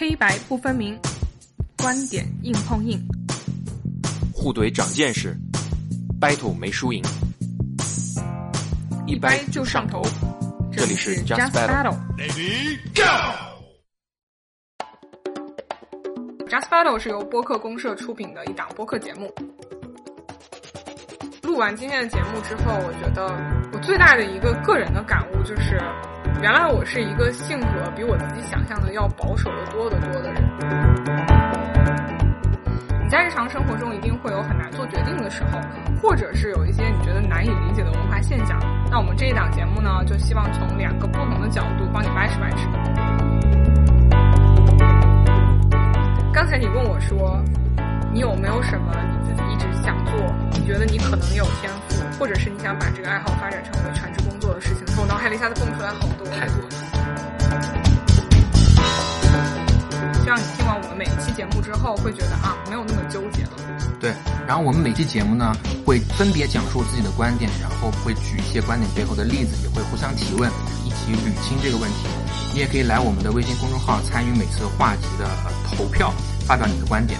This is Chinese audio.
黑白不分明，观点硬碰硬，互怼长见识，battle 没输赢，一掰就上头。这里是 Just Just Battle Battle。Just Battle 是由播客公社出品的一档播客节目。完今天的节目之后，我觉得我最大的一个个人的感悟就是，原来我是一个性格比我自己想象的要保守的多得多的人。你在日常生活中一定会有很难做决定的时候，或者是有一些你觉得难以理解的文化现象。那我们这一档节目呢，就希望从两个不同的角度帮你掰扯掰扯。刚才你问我说，你有没有什么你自己，可能有天赋，或者是你想把这个爱好发展成为全职工作的事情？从我脑海里一下子蹦出来好多，太多了。这样你听完我们每一期节目之后，会觉得啊，没有那么纠结了。对，然后我们每期节目呢，会分别讲述自己的观点，然后会举一些观点背后的例子，也会互相提问，一起捋清这个问题。你也可以来我们的微信公众号参与每次话题的投票，发表你的观点。